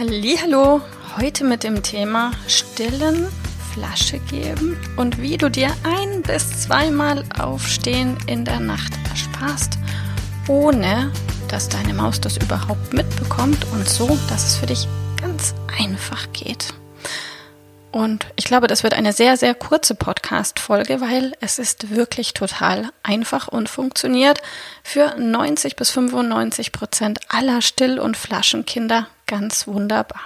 Hallo, heute mit dem Thema Stillen, Flasche geben und wie du dir ein bis zweimal Aufstehen in der Nacht ersparst, ohne dass deine Maus das überhaupt mitbekommt und so, dass es für dich ganz einfach geht. Und ich glaube, das wird eine sehr, sehr kurze Podcast-Folge, weil es ist wirklich total einfach und funktioniert für 90 bis 95 Prozent aller Still- und Flaschenkinder ganz wunderbar.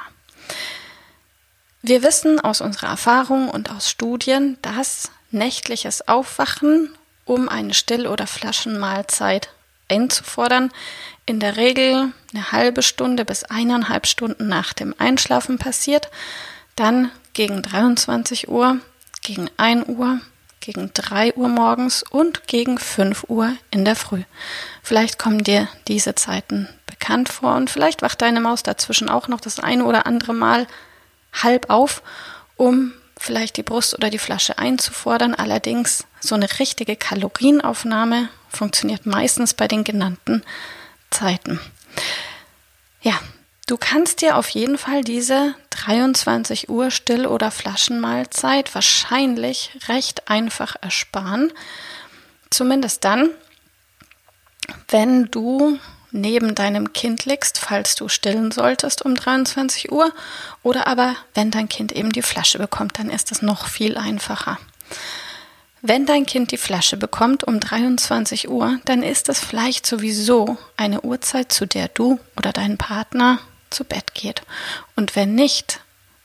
Wir wissen aus unserer Erfahrung und aus Studien, dass nächtliches Aufwachen, um eine Still- oder Flaschenmahlzeit einzufordern, in der Regel eine halbe Stunde bis eineinhalb Stunden nach dem Einschlafen passiert, dann gegen 23 Uhr, gegen 1 Uhr, gegen 3 Uhr morgens und gegen 5 Uhr in der Früh. Vielleicht kommen dir diese Zeiten bekannt vor und vielleicht wacht deine Maus dazwischen auch noch das eine oder andere Mal halb auf, um vielleicht die Brust oder die Flasche einzufordern. Allerdings so eine richtige Kalorienaufnahme funktioniert meistens bei den genannten Zeiten. Ja, Du kannst dir auf jeden Fall diese 23 Uhr Still- oder Flaschenmahlzeit wahrscheinlich recht einfach ersparen. Zumindest dann, wenn du neben deinem Kind liegst, falls du stillen solltest um 23 Uhr, oder aber wenn dein Kind eben die Flasche bekommt, dann ist es noch viel einfacher. Wenn dein Kind die Flasche bekommt um 23 Uhr, dann ist es vielleicht sowieso eine Uhrzeit, zu der du oder dein Partner zu Bett geht. Und wenn nicht,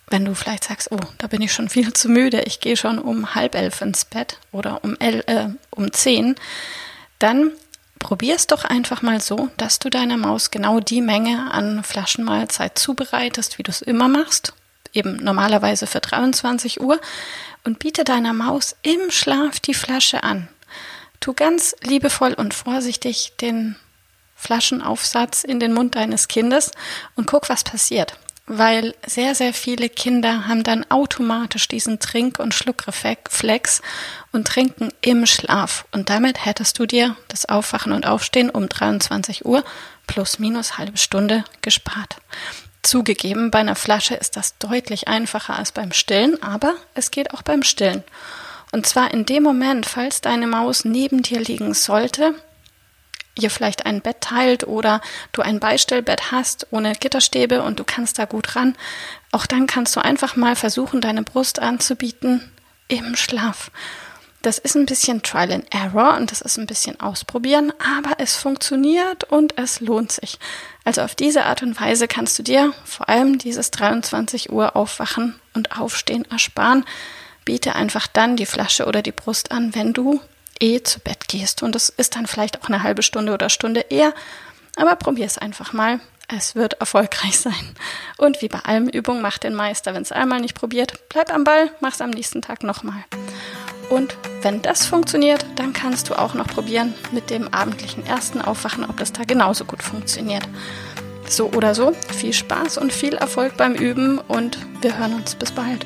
wenn du vielleicht sagst, oh, da bin ich schon viel zu müde, ich gehe schon um halb elf ins Bett oder um, el, äh, um zehn, dann probier es doch einfach mal so, dass du deiner Maus genau die Menge an Flaschenmahlzeit zubereitest, wie du es immer machst, eben normalerweise für 23 Uhr, und biete deiner Maus im Schlaf die Flasche an. Tu ganz liebevoll und vorsichtig den Flaschenaufsatz in den Mund deines Kindes und guck, was passiert. Weil sehr, sehr viele Kinder haben dann automatisch diesen Trink- und Schluckreflex und trinken im Schlaf. Und damit hättest du dir das Aufwachen und Aufstehen um 23 Uhr plus minus halbe Stunde gespart. Zugegeben, bei einer Flasche ist das deutlich einfacher als beim Stillen, aber es geht auch beim Stillen. Und zwar in dem Moment, falls deine Maus neben dir liegen sollte, ihr vielleicht ein Bett teilt oder du ein Beistellbett hast ohne Gitterstäbe und du kannst da gut ran, auch dann kannst du einfach mal versuchen, deine Brust anzubieten im Schlaf. Das ist ein bisschen Trial and Error und das ist ein bisschen ausprobieren, aber es funktioniert und es lohnt sich. Also auf diese Art und Weise kannst du dir vor allem dieses 23 Uhr Aufwachen und Aufstehen ersparen. Biete einfach dann die Flasche oder die Brust an, wenn du eh zu Bett gehst. Und es ist dann vielleicht auch eine halbe Stunde oder Stunde eher. Aber probier es einfach mal. Es wird erfolgreich sein. Und wie bei allem Übung, mach den Meister. Wenn es einmal nicht probiert, bleib am Ball, mach es am nächsten Tag nochmal. Und wenn das funktioniert, dann kannst du auch noch probieren mit dem abendlichen ersten Aufwachen, ob das da genauso gut funktioniert. So oder so, viel Spaß und viel Erfolg beim Üben und wir hören uns bis bald.